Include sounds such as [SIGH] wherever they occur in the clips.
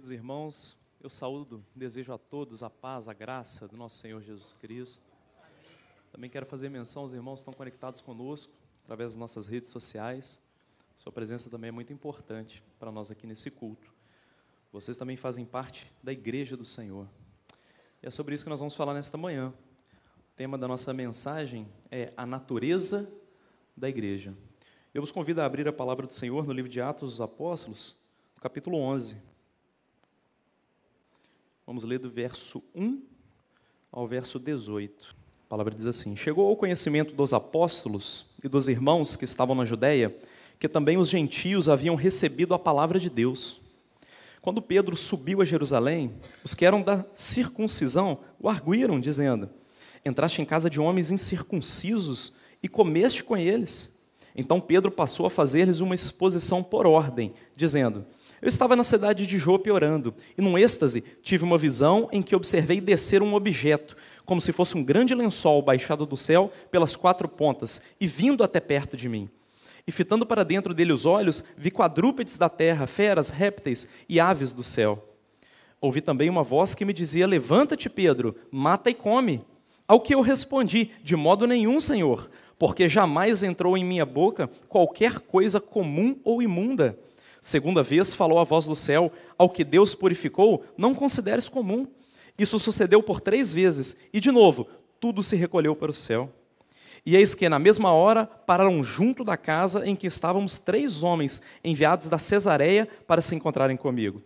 Queridos irmãos, eu saúdo, desejo a todos a paz, a graça do nosso Senhor Jesus Cristo. Também quero fazer menção aos irmãos que estão conectados conosco através das nossas redes sociais. Sua presença também é muito importante para nós aqui nesse culto. Vocês também fazem parte da igreja do Senhor. E é sobre isso que nós vamos falar nesta manhã. O tema da nossa mensagem é a natureza da igreja. Eu vos convido a abrir a palavra do Senhor no livro de Atos dos Apóstolos, capítulo 11. Vamos ler do verso 1 ao verso 18. A palavra diz assim: Chegou ao conhecimento dos apóstolos e dos irmãos que estavam na Judéia, que também os gentios haviam recebido a palavra de Deus. Quando Pedro subiu a Jerusalém, os que eram da circuncisão o arguíram, dizendo: Entraste em casa de homens incircuncisos e comeste com eles. Então Pedro passou a fazer-lhes uma exposição por ordem, dizendo: eu estava na cidade de Jope orando, e num êxtase tive uma visão em que observei descer um objeto, como se fosse um grande lençol baixado do céu pelas quatro pontas, e vindo até perto de mim. E fitando para dentro dele os olhos, vi quadrúpedes da terra, feras, répteis e aves do céu. Ouvi também uma voz que me dizia: Levanta-te, Pedro, mata e come. Ao que eu respondi: De modo nenhum, Senhor, porque jamais entrou em minha boca qualquer coisa comum ou imunda. Segunda vez falou a voz do céu: Ao que Deus purificou, não consideres comum. Isso sucedeu por três vezes, e de novo, tudo se recolheu para o céu. E eis que, na mesma hora, pararam junto da casa em que estávamos três homens enviados da Cesareia para se encontrarem comigo.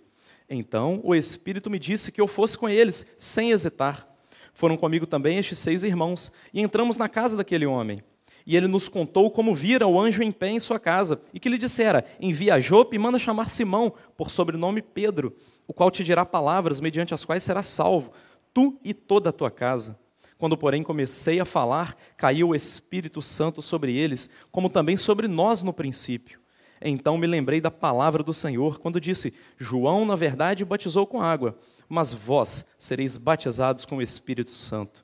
Então o Espírito me disse que eu fosse com eles, sem hesitar. Foram comigo também estes seis irmãos, e entramos na casa daquele homem. E ele nos contou como vira o anjo em pé em sua casa, e que lhe dissera: Envia a Jope e manda chamar Simão, por sobrenome Pedro, o qual te dirá palavras mediante as quais serás salvo, tu e toda a tua casa. Quando, porém, comecei a falar, caiu o Espírito Santo sobre eles, como também sobre nós no princípio. Então me lembrei da palavra do Senhor, quando disse: João, na verdade, batizou com água, mas vós sereis batizados com o Espírito Santo.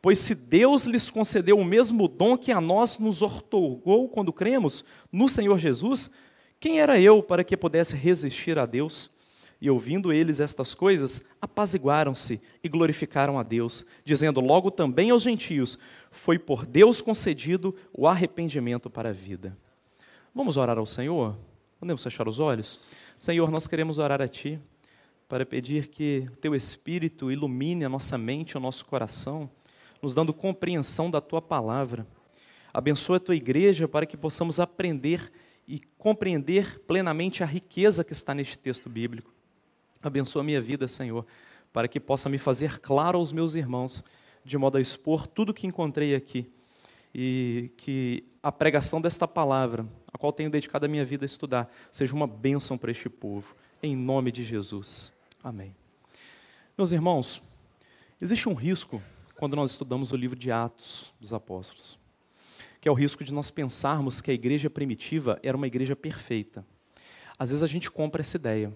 Pois se Deus lhes concedeu o mesmo dom que a nós nos otorgou quando cremos no Senhor Jesus, quem era eu para que pudesse resistir a Deus? E ouvindo eles estas coisas, apaziguaram-se e glorificaram a Deus, dizendo logo também aos gentios: Foi por Deus concedido o arrependimento para a vida. Vamos orar ao Senhor? Podemos fechar os olhos? Senhor, nós queremos orar a Ti para pedir que o Teu Espírito ilumine a nossa mente, o nosso coração nos dando compreensão da tua palavra. Abençoa a tua igreja para que possamos aprender e compreender plenamente a riqueza que está neste texto bíblico. Abençoa a minha vida, Senhor, para que possa me fazer claro aos meus irmãos, de modo a expor tudo que encontrei aqui e que a pregação desta palavra, a qual tenho dedicado a minha vida a estudar, seja uma bênção para este povo, em nome de Jesus. Amém. Meus irmãos, existe um risco quando nós estudamos o livro de Atos dos Apóstolos, que é o risco de nós pensarmos que a igreja primitiva era uma igreja perfeita. Às vezes a gente compra essa ideia.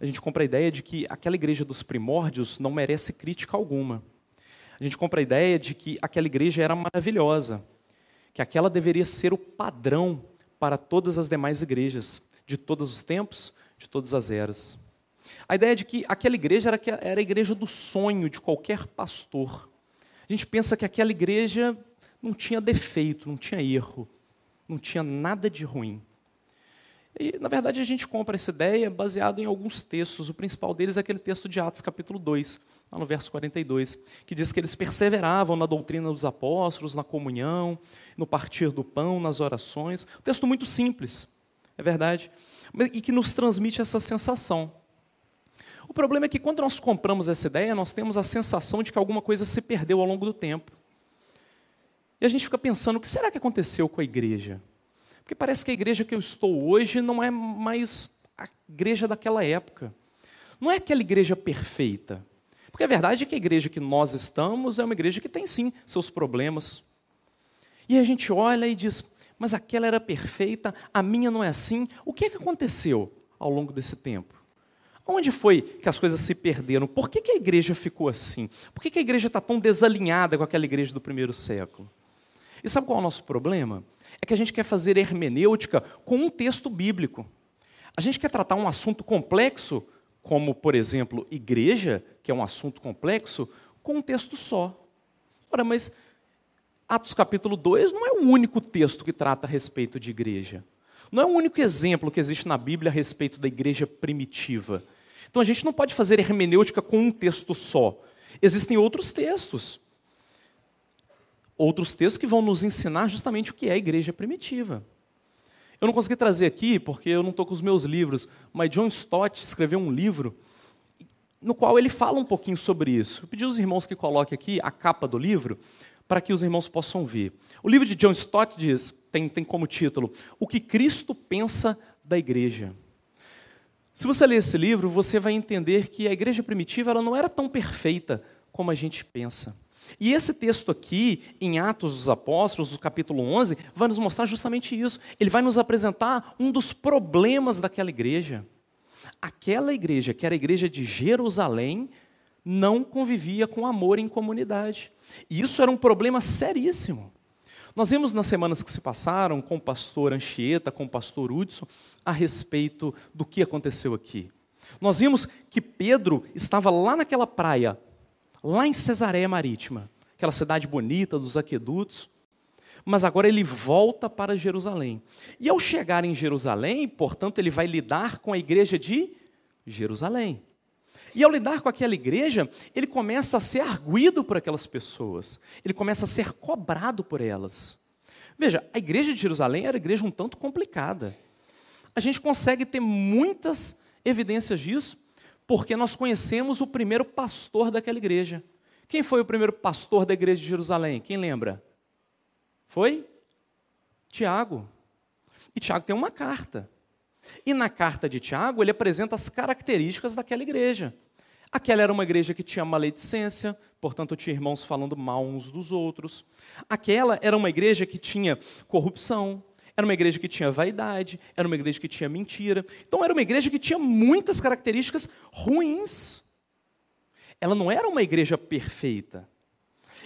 A gente compra a ideia de que aquela igreja dos primórdios não merece crítica alguma. A gente compra a ideia de que aquela igreja era maravilhosa, que aquela deveria ser o padrão para todas as demais igrejas, de todos os tempos, de todas as eras. A ideia de que aquela igreja era, a igreja do sonho de qualquer pastor. A gente pensa que aquela igreja não tinha defeito, não tinha erro, não tinha nada de ruim. E, na verdade, a gente compra essa ideia baseado em alguns textos. O principal deles é aquele texto de Atos, capítulo 2, lá no verso 42, que diz que eles perseveravam na doutrina dos apóstolos, na comunhão, no partir do pão, nas orações. Um texto muito simples, é verdade, e que nos transmite essa sensação o problema é que quando nós compramos essa ideia, nós temos a sensação de que alguma coisa se perdeu ao longo do tempo. E a gente fica pensando, o que será que aconteceu com a igreja? Porque parece que a igreja que eu estou hoje não é mais a igreja daquela época. Não é aquela igreja perfeita. Porque a verdade é que a igreja que nós estamos é uma igreja que tem sim seus problemas. E a gente olha e diz, mas aquela era perfeita, a minha não é assim. O que é que aconteceu ao longo desse tempo? Onde foi que as coisas se perderam? Por que, que a igreja ficou assim? Por que, que a igreja está tão desalinhada com aquela igreja do primeiro século? E sabe qual é o nosso problema? É que a gente quer fazer hermenêutica com um texto bíblico. A gente quer tratar um assunto complexo como, por exemplo, igreja, que é um assunto complexo, com um texto só. Ora, mas Atos capítulo 2 não é o único texto que trata a respeito de igreja. Não é o único exemplo que existe na Bíblia a respeito da igreja primitiva. Então a gente não pode fazer hermenêutica com um texto só. Existem outros textos. Outros textos que vão nos ensinar justamente o que é a igreja primitiva. Eu não consegui trazer aqui, porque eu não estou com os meus livros, mas John Stott escreveu um livro no qual ele fala um pouquinho sobre isso. Eu pedi aos irmãos que coloquem aqui a capa do livro, para que os irmãos possam ver. O livro de John Stott diz, tem, tem como título, O que Cristo pensa da igreja. Se você ler esse livro, você vai entender que a igreja primitiva ela não era tão perfeita como a gente pensa. E esse texto aqui, em Atos dos Apóstolos, no capítulo 11, vai nos mostrar justamente isso. Ele vai nos apresentar um dos problemas daquela igreja. Aquela igreja, que era a igreja de Jerusalém, não convivia com amor em comunidade. E isso era um problema seríssimo. Nós vimos nas semanas que se passaram com o pastor Anchieta, com o pastor Hudson, a respeito do que aconteceu aqui. Nós vimos que Pedro estava lá naquela praia, lá em Cesareia Marítima, aquela cidade bonita dos aquedutos, mas agora ele volta para Jerusalém. E ao chegar em Jerusalém, portanto, ele vai lidar com a igreja de Jerusalém. E ao lidar com aquela igreja, ele começa a ser arguído por aquelas pessoas, ele começa a ser cobrado por elas. Veja, a igreja de Jerusalém era uma igreja um tanto complicada. A gente consegue ter muitas evidências disso, porque nós conhecemos o primeiro pastor daquela igreja. Quem foi o primeiro pastor da igreja de Jerusalém? Quem lembra? Foi? Tiago. E Tiago tem uma carta. E na carta de Tiago, ele apresenta as características daquela igreja. Aquela era uma igreja que tinha maledicência, portanto, tinha irmãos falando mal uns dos outros. Aquela era uma igreja que tinha corrupção, era uma igreja que tinha vaidade, era uma igreja que tinha mentira. Então, era uma igreja que tinha muitas características ruins. Ela não era uma igreja perfeita.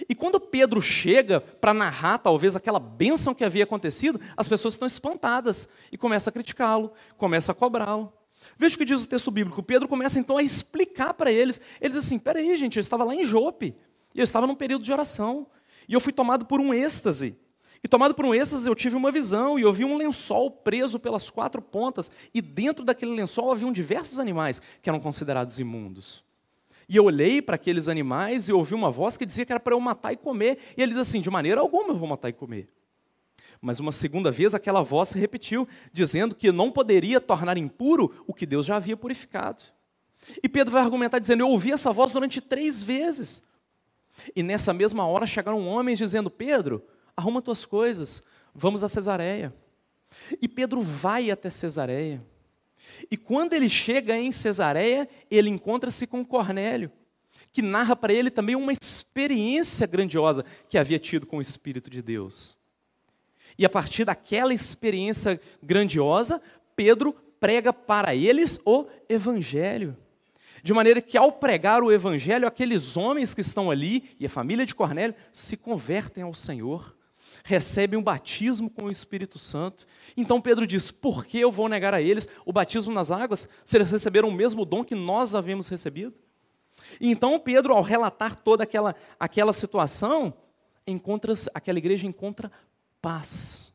E quando Pedro chega para narrar, talvez, aquela bênção que havia acontecido, as pessoas estão espantadas e começam a criticá-lo, começam a cobrá-lo. Veja o que diz o texto bíblico. Pedro começa então a explicar para eles. Ele diz assim: peraí, gente, eu estava lá em Jope, e eu estava num período de oração, e eu fui tomado por um êxtase. E tomado por um êxtase, eu tive uma visão, e eu vi um lençol preso pelas quatro pontas, e dentro daquele lençol haviam diversos animais que eram considerados imundos. E eu olhei para aqueles animais e ouvi uma voz que dizia que era para eu matar e comer. E ele diz assim: de maneira alguma eu vou matar e comer. Mas uma segunda vez aquela voz se repetiu, dizendo que não poderia tornar impuro o que Deus já havia purificado. E Pedro vai argumentar dizendo: Eu ouvi essa voz durante três vezes. E nessa mesma hora chegaram homens dizendo: Pedro, arruma tuas coisas, vamos a Cesareia. E Pedro vai até Cesareia. E quando ele chega em Cesareia, ele encontra-se com Cornélio, que narra para ele também uma experiência grandiosa que havia tido com o Espírito de Deus. E a partir daquela experiência grandiosa, Pedro prega para eles o Evangelho. De maneira que, ao pregar o Evangelho, aqueles homens que estão ali e a família de Cornélio se convertem ao Senhor, recebem um batismo com o Espírito Santo. Então Pedro diz: Por que eu vou negar a eles o batismo nas águas, se eles receberam o mesmo dom que nós havíamos recebido? Então Pedro, ao relatar toda aquela, aquela situação, encontra aquela igreja encontra paz.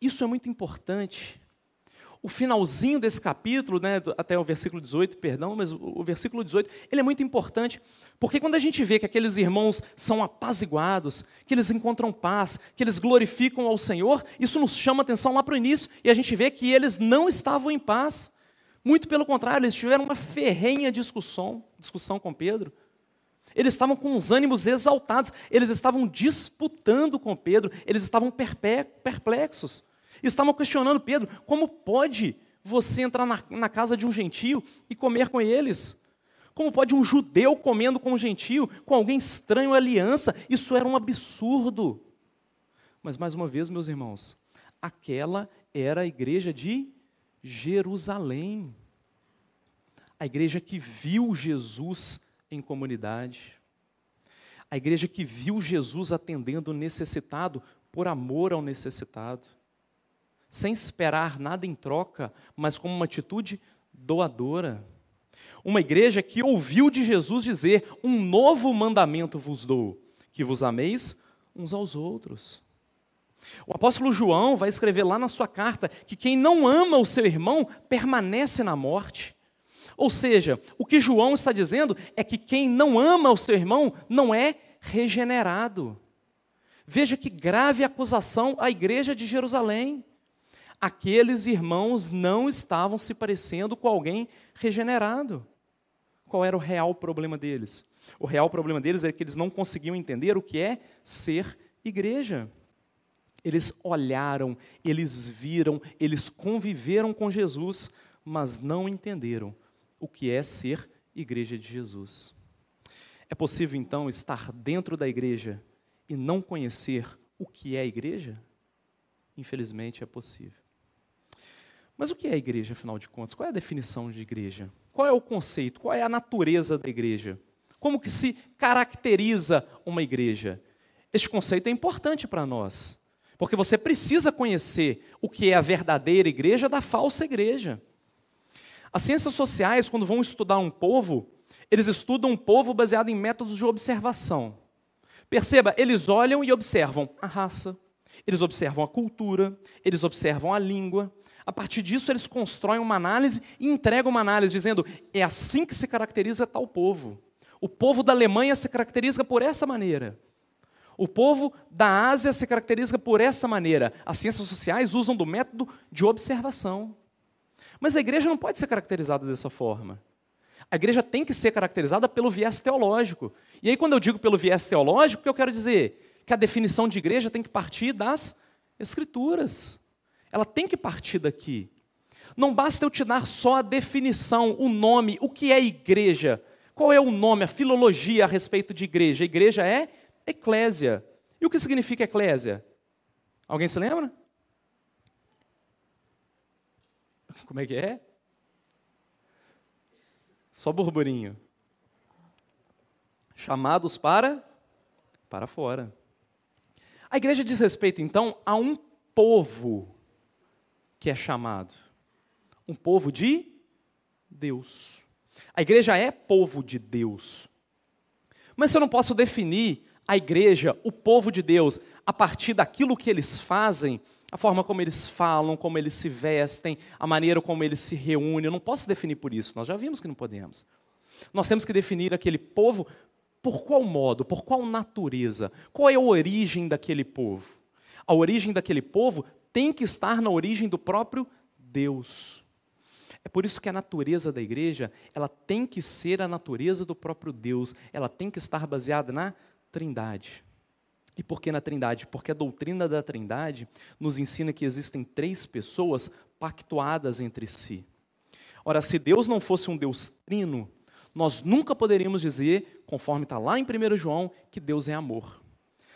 Isso é muito importante. O finalzinho desse capítulo, né, até o versículo 18, perdão, mas o versículo 18, ele é muito importante, porque quando a gente vê que aqueles irmãos são apaziguados, que eles encontram paz, que eles glorificam ao Senhor, isso nos chama atenção lá para o início, e a gente vê que eles não estavam em paz. Muito pelo contrário, eles tiveram uma ferrenha discussão, discussão com Pedro. Eles estavam com os ânimos exaltados, eles estavam disputando com Pedro, eles estavam perplexos. Estavam questionando Pedro: como pode você entrar na, na casa de um gentio e comer com eles? Como pode um judeu comendo com um gentio, com alguém estranho à aliança? Isso era um absurdo. Mas, mais uma vez, meus irmãos, aquela era a igreja de Jerusalém. A igreja que viu Jesus em comunidade. A igreja que viu Jesus atendendo o necessitado por amor ao necessitado, sem esperar nada em troca, mas como uma atitude doadora. Uma igreja que ouviu de Jesus dizer: Um novo mandamento vos dou, que vos ameis uns aos outros. O apóstolo João vai escrever lá na sua carta que quem não ama o seu irmão permanece na morte. Ou seja, o que João está dizendo é que quem não ama o seu irmão não é regenerado. Veja que grave acusação à igreja de Jerusalém. Aqueles irmãos não estavam se parecendo com alguém regenerado. Qual era o real problema deles? O real problema deles é que eles não conseguiam entender o que é ser igreja. Eles olharam, eles viram, eles conviveram com Jesus, mas não entenderam o que é ser igreja de Jesus. É possível então estar dentro da igreja e não conhecer o que é igreja? Infelizmente é possível. Mas o que é igreja, afinal de contas? Qual é a definição de igreja? Qual é o conceito? Qual é a natureza da igreja? Como que se caracteriza uma igreja? Este conceito é importante para nós, porque você precisa conhecer o que é a verdadeira igreja da falsa igreja. As ciências sociais, quando vão estudar um povo, eles estudam um povo baseado em métodos de observação. Perceba, eles olham e observam a raça, eles observam a cultura, eles observam a língua, a partir disso, eles constroem uma análise e entregam uma análise, dizendo: é assim que se caracteriza tal povo. O povo da Alemanha se caracteriza por essa maneira. O povo da Ásia se caracteriza por essa maneira. As ciências sociais usam do método de observação. Mas a igreja não pode ser caracterizada dessa forma. A igreja tem que ser caracterizada pelo viés teológico. E aí, quando eu digo pelo viés teológico, o que eu quero dizer? Que a definição de igreja tem que partir das Escrituras. Ela tem que partir daqui. Não basta eu te dar só a definição, o nome, o que é igreja. Qual é o nome, a filologia a respeito de igreja? A igreja é eclésia. E o que significa eclésia? Alguém se lembra? Como é que é? Só burburinho. Chamados para para fora. A igreja diz respeito então a um povo que é chamado? Um povo de Deus. A igreja é povo de Deus. Mas eu não posso definir a igreja, o povo de Deus, a partir daquilo que eles fazem, a forma como eles falam, como eles se vestem, a maneira como eles se reúnem, eu não posso definir por isso, nós já vimos que não podemos. Nós temos que definir aquele povo por qual modo, por qual natureza, qual é a origem daquele povo. A origem daquele povo tem que estar na origem do próprio Deus. É por isso que a natureza da igreja, ela tem que ser a natureza do próprio Deus, ela tem que estar baseada na Trindade. E por que na Trindade? Porque a doutrina da Trindade nos ensina que existem três pessoas pactuadas entre si. Ora, se Deus não fosse um Deus trino, nós nunca poderíamos dizer, conforme está lá em 1 João, que Deus é amor.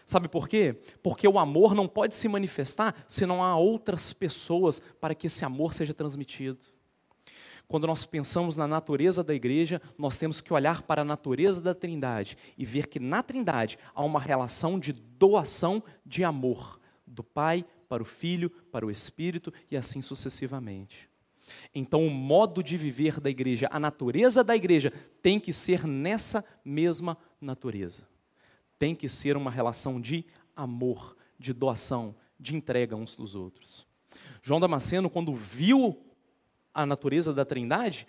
Sabe por quê? Porque o amor não pode se manifestar se não há outras pessoas para que esse amor seja transmitido. Quando nós pensamos na natureza da igreja, nós temos que olhar para a natureza da Trindade e ver que na Trindade há uma relação de doação de amor do Pai para o Filho, para o Espírito e assim sucessivamente. Então, o modo de viver da igreja, a natureza da igreja, tem que ser nessa mesma natureza tem que ser uma relação de amor, de doação, de entrega uns dos outros. João Damasceno, quando viu a natureza da Trindade,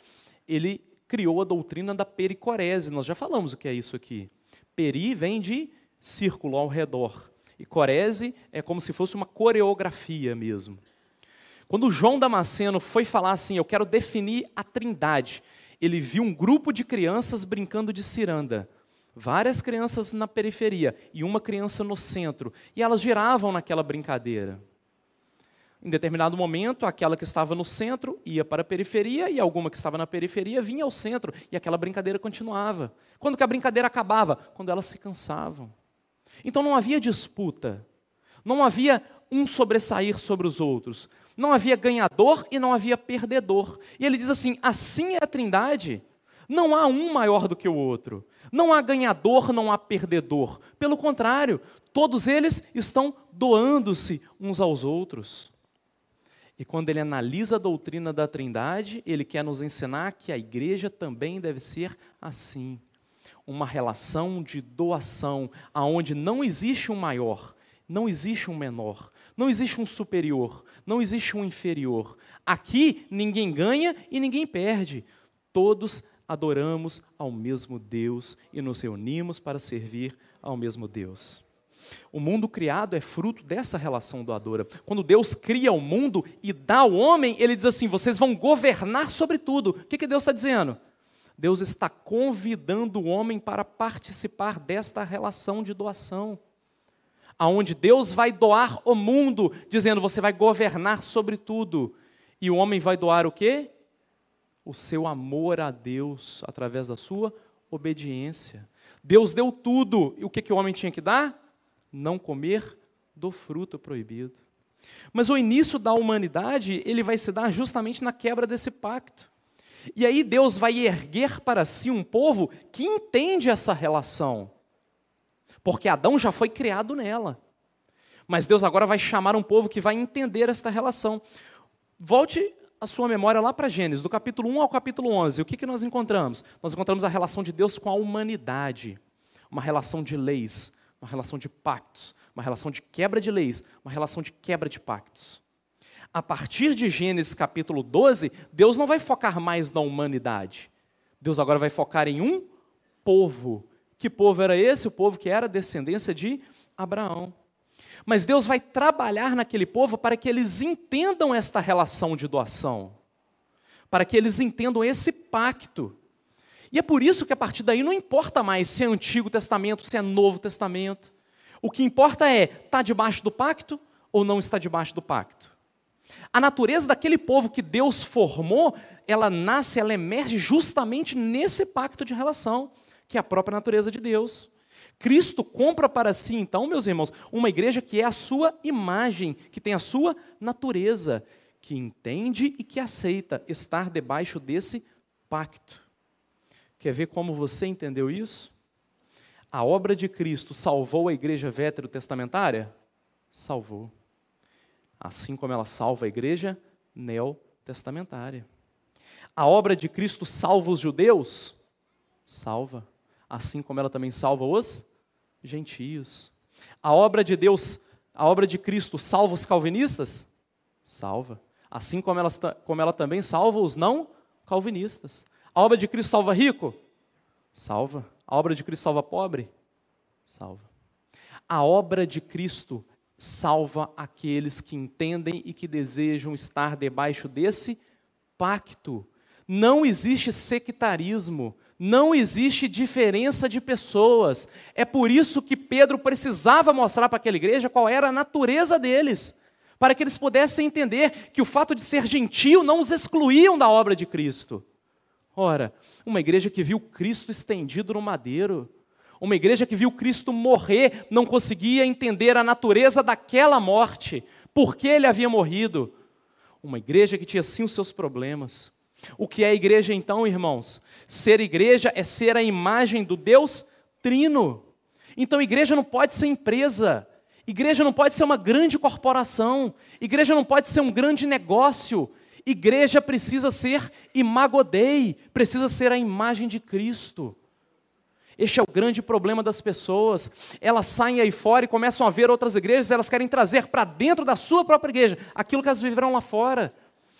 ele criou a doutrina da pericorese. Nós já falamos o que é isso aqui. Peri vem de círculo ao redor. E corese é como se fosse uma coreografia mesmo. Quando João Damasceno foi falar assim, eu quero definir a Trindade, ele viu um grupo de crianças brincando de ciranda várias crianças na periferia e uma criança no centro, e elas giravam naquela brincadeira. Em determinado momento, aquela que estava no centro ia para a periferia e alguma que estava na periferia vinha ao centro e aquela brincadeira continuava. Quando que a brincadeira acabava? Quando elas se cansavam. Então não havia disputa, não havia um sobressair sobre os outros, não havia ganhador e não havia perdedor. E ele diz assim: assim é a Trindade. Não há um maior do que o outro. Não há ganhador, não há perdedor. Pelo contrário, todos eles estão doando-se uns aos outros. E quando ele analisa a doutrina da Trindade, ele quer nos ensinar que a igreja também deve ser assim. Uma relação de doação, aonde não existe um maior, não existe um menor, não existe um superior, não existe um inferior. Aqui ninguém ganha e ninguém perde. Todos adoramos ao mesmo Deus e nos reunimos para servir ao mesmo Deus. O mundo criado é fruto dessa relação doadora. Quando Deus cria o mundo e dá ao homem, ele diz assim: vocês vão governar sobre tudo. O que, que Deus está dizendo? Deus está convidando o homem para participar desta relação de doação. Aonde Deus vai doar o mundo, dizendo: você vai governar sobre tudo. E o homem vai doar o quê? O seu amor a Deus através da sua obediência. Deus deu tudo. E o que, que o homem tinha que dar? Não comer do fruto proibido. Mas o início da humanidade, ele vai se dar justamente na quebra desse pacto. E aí Deus vai erguer para si um povo que entende essa relação. Porque Adão já foi criado nela. Mas Deus agora vai chamar um povo que vai entender esta relação. Volte a sua memória lá para Gênesis, do capítulo 1 ao capítulo 11. O que, que nós encontramos? Nós encontramos a relação de Deus com a humanidade. Uma relação de leis, uma relação de pactos, uma relação de quebra de leis, uma relação de quebra de pactos. A partir de Gênesis capítulo 12, Deus não vai focar mais na humanidade. Deus agora vai focar em um povo. Que povo era esse? O povo que era descendência de Abraão. Mas Deus vai trabalhar naquele povo para que eles entendam esta relação de doação, para que eles entendam esse pacto. E é por isso que a partir daí não importa mais se é Antigo Testamento, se é Novo Testamento. O que importa é, está debaixo do pacto ou não está debaixo do pacto? A natureza daquele povo que Deus formou, ela nasce, ela emerge justamente nesse pacto de relação, que é a própria natureza de Deus. Cristo compra para si, então, meus irmãos, uma igreja que é a sua imagem, que tem a sua natureza, que entende e que aceita estar debaixo desse pacto. Quer ver como você entendeu isso? A obra de Cristo salvou a igreja veterotestamentária? Salvou. Assim como ela salva a igreja neotestamentária. A obra de Cristo salva os judeus? Salva. Assim como ela também salva os gentios. A obra de Deus, a obra de Cristo salva os calvinistas? Salva. Assim como ela, como ela também salva os não calvinistas. A obra de Cristo salva rico? Salva. A obra de Cristo salva pobre? Salva. A obra de Cristo salva aqueles que entendem e que desejam estar debaixo desse pacto. Não existe sectarismo, não existe diferença de pessoas. É por isso que Pedro precisava mostrar para aquela igreja qual era a natureza deles, para que eles pudessem entender que o fato de ser gentil não os excluíam da obra de Cristo. Ora, uma igreja que viu Cristo estendido no madeiro, uma igreja que viu Cristo morrer, não conseguia entender a natureza daquela morte, por que ele havia morrido. Uma igreja que tinha sim os seus problemas. O que é igreja então, irmãos? Ser igreja é ser a imagem do Deus Trino. Então, igreja não pode ser empresa, igreja não pode ser uma grande corporação, igreja não pode ser um grande negócio, Igreja precisa ser imagodei, precisa ser a imagem de Cristo. Este é o grande problema das pessoas. Elas saem aí fora e começam a ver outras igrejas, elas querem trazer para dentro da sua própria igreja aquilo que elas viveram lá fora.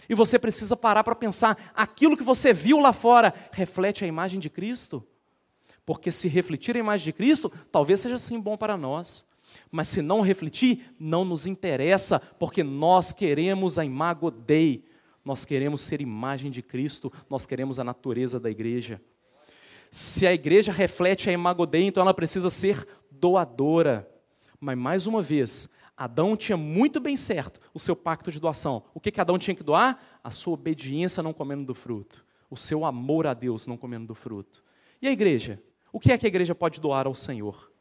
E você precisa parar para pensar: aquilo que você viu lá fora reflete a imagem de Cristo? Porque se refletir a imagem de Cristo, talvez seja sim bom para nós. Mas se não refletir, não nos interessa, porque nós queremos a imago Dei, nós queremos ser imagem de Cristo, nós queremos a natureza da igreja. Se a igreja reflete a imago Dei, então ela precisa ser doadora. Mas mais uma vez, Adão tinha muito bem certo o seu pacto de doação. O que, que Adão tinha que doar? A sua obediência não comendo do fruto. O seu amor a Deus não comendo do fruto. E a igreja? O que é que a igreja pode doar ao Senhor?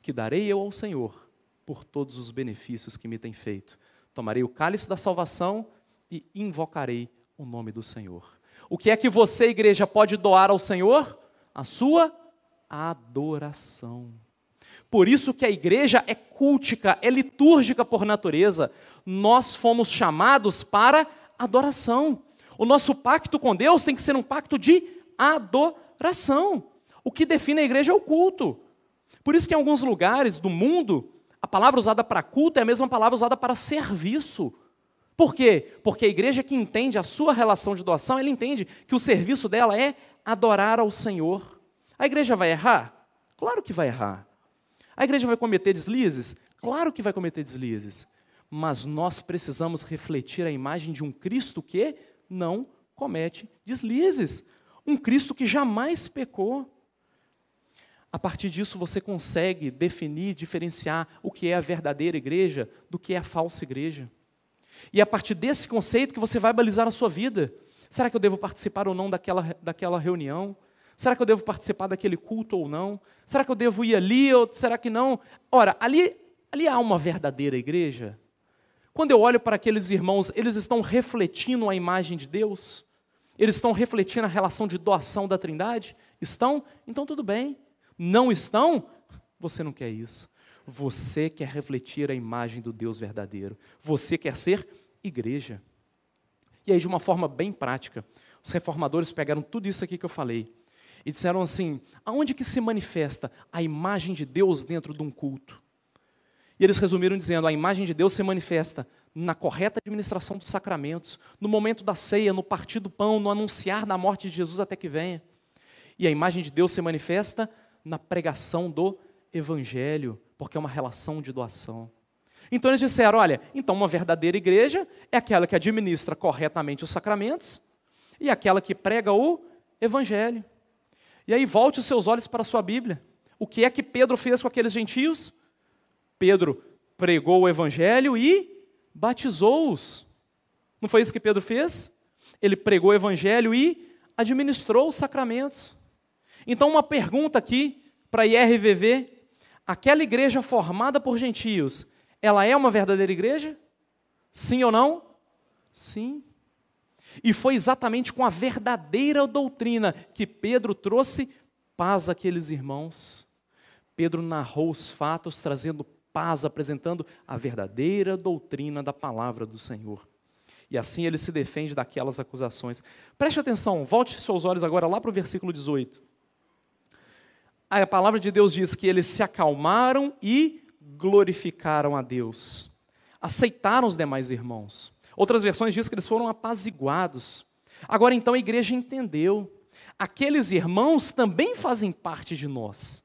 Que darei eu ao Senhor por todos os benefícios que me tem feito. Tomarei o cálice da salvação e invocarei o nome do Senhor. O que é que você, igreja, pode doar ao Senhor? A sua adoração. Por isso que a igreja é cultica, é litúrgica por natureza. Nós fomos chamados para adoração. O nosso pacto com Deus tem que ser um pacto de adoração. O que define a igreja é o culto. Por isso que em alguns lugares do mundo, a palavra usada para culto é a mesma palavra usada para serviço. Por quê? Porque a igreja que entende a sua relação de doação, ela entende que o serviço dela é adorar ao Senhor. A igreja vai errar? Claro que vai errar. A igreja vai cometer deslizes? Claro que vai cometer deslizes. Mas nós precisamos refletir a imagem de um Cristo que não comete deslizes. Um Cristo que jamais pecou. A partir disso, você consegue definir, diferenciar o que é a verdadeira igreja do que é a falsa igreja. E é a partir desse conceito que você vai balizar a sua vida. Será que eu devo participar ou não daquela, daquela reunião? Será que eu devo participar daquele culto ou não? Será que eu devo ir ali ou será que não? Ora, ali, ali há uma verdadeira igreja? Quando eu olho para aqueles irmãos, eles estão refletindo a imagem de Deus? Eles estão refletindo a relação de doação da Trindade? Estão? Então tudo bem. Não estão? Você não quer isso. Você quer refletir a imagem do Deus verdadeiro. Você quer ser igreja. E aí, de uma forma bem prática, os reformadores pegaram tudo isso aqui que eu falei e disseram assim: aonde que se manifesta a imagem de Deus dentro de um culto? E eles resumiram dizendo: a imagem de Deus se manifesta na correta administração dos sacramentos, no momento da ceia, no partir do pão, no anunciar da morte de Jesus até que venha. E a imagem de Deus se manifesta na pregação do evangelho, porque é uma relação de doação. Então eles disseram: olha, então uma verdadeira igreja é aquela que administra corretamente os sacramentos e aquela que prega o evangelho. E aí volte os seus olhos para a sua Bíblia. O que é que Pedro fez com aqueles gentios? Pedro pregou o evangelho e batizou-os. Não foi isso que Pedro fez? Ele pregou o evangelho e administrou os sacramentos. Então, uma pergunta aqui para a IRVV aquela igreja formada por gentios, ela é uma verdadeira igreja? Sim ou não? Sim. E foi exatamente com a verdadeira doutrina que Pedro trouxe paz àqueles irmãos. Pedro narrou os fatos, trazendo paz, apresentando a verdadeira doutrina da palavra do Senhor. E assim ele se defende daquelas acusações. Preste atenção, volte seus olhos agora lá para o versículo 18 a palavra de Deus diz que eles se acalmaram e glorificaram a Deus. Aceitaram os demais irmãos. Outras versões dizem que eles foram apaziguados. Agora então a igreja entendeu. Aqueles irmãos também fazem parte de nós.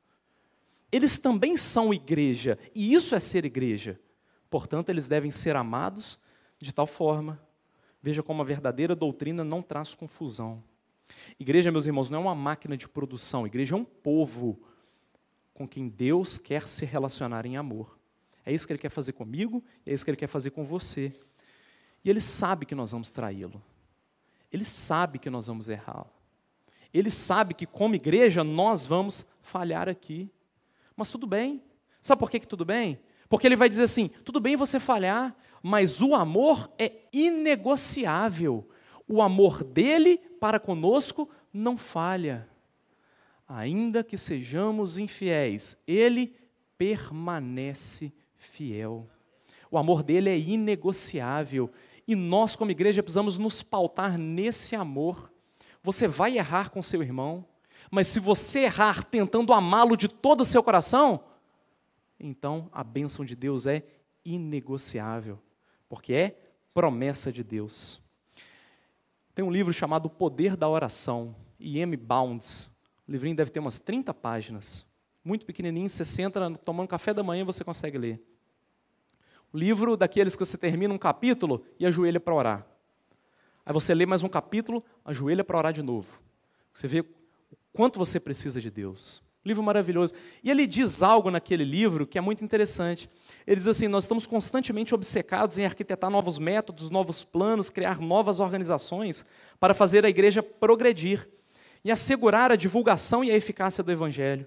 Eles também são igreja, e isso é ser igreja. Portanto, eles devem ser amados de tal forma. Veja como a verdadeira doutrina não traz confusão. Igreja, meus irmãos, não é uma máquina de produção. Igreja é um povo com quem Deus quer se relacionar em amor. É isso que Ele quer fazer comigo, é isso que Ele quer fazer com você. E Ele sabe que nós vamos traí-lo. Ele sabe que nós vamos errá-lo. Ele sabe que, como igreja, nós vamos falhar aqui. Mas tudo bem. Sabe por que, que tudo bem? Porque ele vai dizer assim: tudo bem você falhar, mas o amor é inegociável. O amor dele para conosco não falha. Ainda que sejamos infiéis, ele permanece fiel. O amor dele é inegociável e nós, como igreja, precisamos nos pautar nesse amor. Você vai errar com seu irmão, mas se você errar tentando amá-lo de todo o seu coração, então a bênção de Deus é inegociável, porque é promessa de Deus. Tem um livro chamado O Poder da Oração, E.M. Bounds. O livrinho deve ter umas 30 páginas. Muito pequenininho, você senta tomando café da manhã você consegue ler. O livro daqueles que você termina um capítulo e ajoelha para orar. Aí você lê mais um capítulo, ajoelha para orar de novo. Você vê o quanto você precisa de Deus. Livro maravilhoso. E ele diz algo naquele livro que é muito interessante. Ele diz assim: nós estamos constantemente obcecados em arquitetar novos métodos, novos planos, criar novas organizações para fazer a igreja progredir e assegurar a divulgação e a eficácia do Evangelho.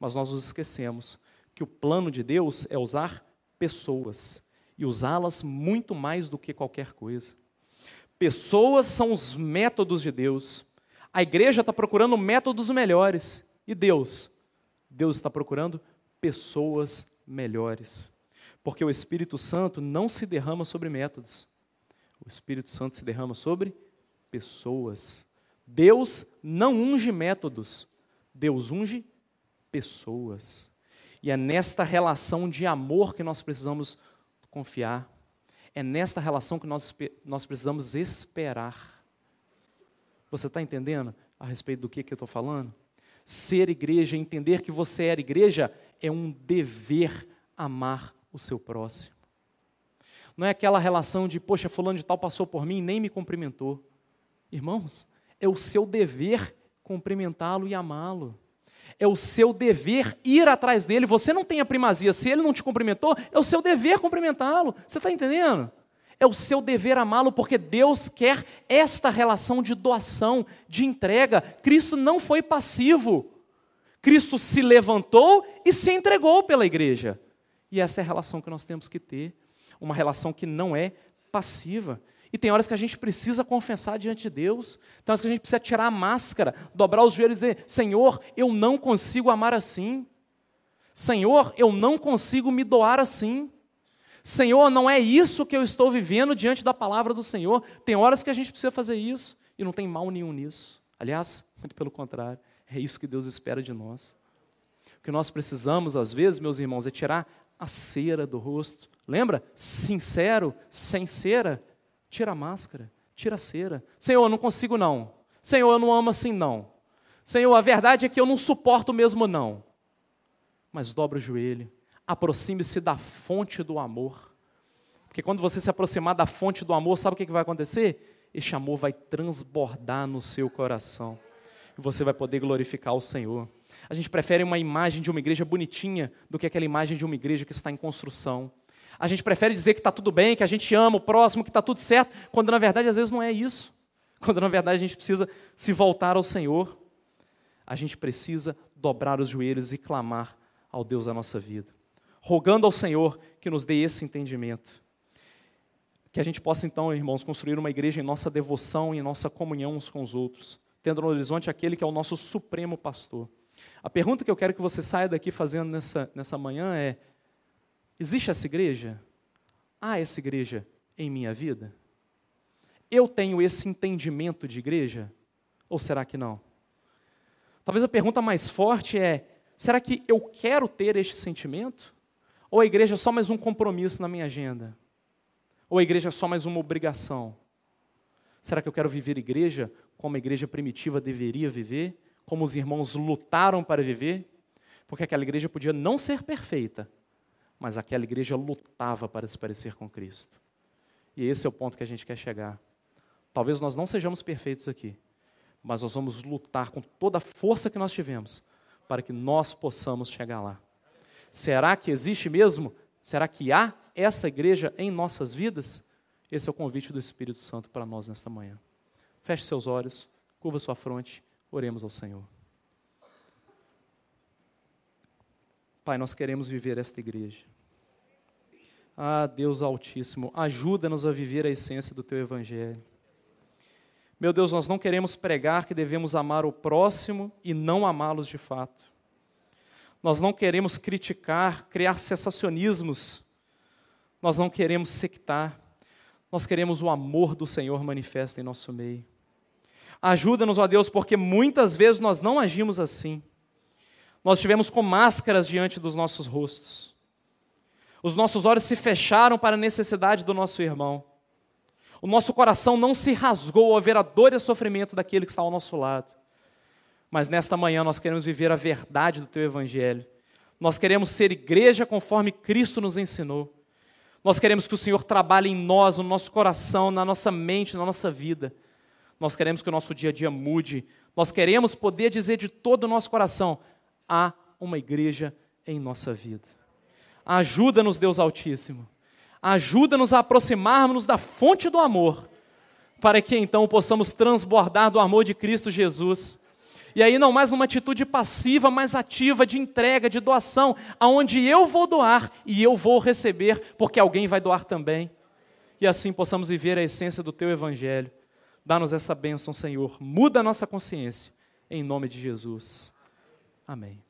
Mas nós nos esquecemos que o plano de Deus é usar pessoas e usá-las muito mais do que qualquer coisa. Pessoas são os métodos de Deus. A igreja está procurando métodos melhores. E Deus? Deus está procurando pessoas melhores. Porque o Espírito Santo não se derrama sobre métodos. O Espírito Santo se derrama sobre pessoas. Deus não unge métodos, Deus unge pessoas. E é nesta relação de amor que nós precisamos confiar. É nesta relação que nós, nós precisamos esperar. Você está entendendo a respeito do que, que eu estou falando? Ser igreja, entender que você é igreja, é um dever amar o seu próximo. Não é aquela relação de, poxa, fulano de tal passou por mim e nem me cumprimentou. Irmãos, é o seu dever cumprimentá-lo e amá-lo. É o seu dever ir atrás dele. Você não tem a primazia. Se ele não te cumprimentou, é o seu dever cumprimentá-lo. Você está entendendo? É o seu dever amá-lo, porque Deus quer esta relação de doação, de entrega. Cristo não foi passivo. Cristo se levantou e se entregou pela igreja. E esta é a relação que nós temos que ter uma relação que não é passiva. E tem horas que a gente precisa confessar diante de Deus, tem horas que a gente precisa tirar a máscara, dobrar os joelhos e dizer: Senhor, eu não consigo amar assim. Senhor, eu não consigo me doar assim. Senhor, não é isso que eu estou vivendo diante da palavra do Senhor. Tem horas que a gente precisa fazer isso e não tem mal nenhum nisso. Aliás, muito pelo contrário, é isso que Deus espera de nós. O que nós precisamos, às vezes, meus irmãos, é tirar a cera do rosto, Lembra? Sincero, sem cera, tira a máscara, tira a cera. Senhor, eu não consigo não. Senhor, eu não amo assim não. Senhor, a verdade é que eu não suporto mesmo não. Mas dobra o joelho, aproxime-se da fonte do amor. Porque quando você se aproximar da fonte do amor, sabe o que vai acontecer? Este amor vai transbordar no seu coração. E você vai poder glorificar o Senhor. A gente prefere uma imagem de uma igreja bonitinha do que aquela imagem de uma igreja que está em construção. A gente prefere dizer que está tudo bem, que a gente ama o próximo, que está tudo certo, quando na verdade às vezes não é isso. [LAUGHS] Quando na verdade a gente precisa se voltar ao Senhor. A gente precisa dobrar os joelhos e clamar ao Deus da nossa vida, rogando ao Senhor que nos dê esse entendimento. Que a gente possa então, irmãos, construir uma igreja em nossa devoção e em nossa comunhão uns com os outros, tendo no horizonte aquele que é o nosso supremo pastor. A pergunta que eu quero que você saia daqui fazendo nessa, nessa manhã é: Existe essa igreja? Há essa igreja em minha vida? Eu tenho esse entendimento de igreja? Ou será que não? Talvez a pergunta mais forte é: será que eu quero ter este sentimento? Ou a igreja é só mais um compromisso na minha agenda? Ou a igreja é só mais uma obrigação? Será que eu quero viver igreja como a igreja primitiva deveria viver? Como os irmãos lutaram para viver? Porque aquela igreja podia não ser perfeita, mas aquela igreja lutava para se parecer com Cristo. E esse é o ponto que a gente quer chegar. Talvez nós não sejamos perfeitos aqui, mas nós vamos lutar com toda a força que nós tivemos para que nós possamos chegar lá. Será que existe mesmo? Será que há essa igreja em nossas vidas? Esse é o convite do Espírito Santo para nós nesta manhã. Feche seus olhos, curva sua fronte, oremos ao Senhor. Pai, nós queremos viver esta igreja. Ah, Deus Altíssimo, ajuda-nos a viver a essência do Teu Evangelho. Meu Deus, nós não queremos pregar que devemos amar o próximo e não amá-los de fato. Nós não queremos criticar, criar sensacionismos. Nós não queremos sectar. Nós queremos o amor do Senhor manifesto em nosso meio. Ajuda-nos, ó Deus, porque muitas vezes nós não agimos assim. Nós estivemos com máscaras diante dos nossos rostos. Os nossos olhos se fecharam para a necessidade do nosso irmão. O nosso coração não se rasgou ao ver a dor e o sofrimento daquele que está ao nosso lado. Mas nesta manhã nós queremos viver a verdade do teu evangelho. Nós queremos ser igreja conforme Cristo nos ensinou. Nós queremos que o Senhor trabalhe em nós, no nosso coração, na nossa mente, na nossa vida. Nós queremos que o nosso dia a dia mude. Nós queremos poder dizer de todo o nosso coração: há uma igreja em nossa vida. Ajuda-nos, Deus Altíssimo. Ajuda-nos a aproximarmos da fonte do amor, para que então possamos transbordar do amor de Cristo Jesus. E aí, não mais numa atitude passiva, mas ativa, de entrega, de doação, aonde eu vou doar e eu vou receber, porque alguém vai doar também. E assim possamos viver a essência do Teu Evangelho. Dá-nos essa bênção, Senhor. Muda a nossa consciência, em nome de Jesus. Amém.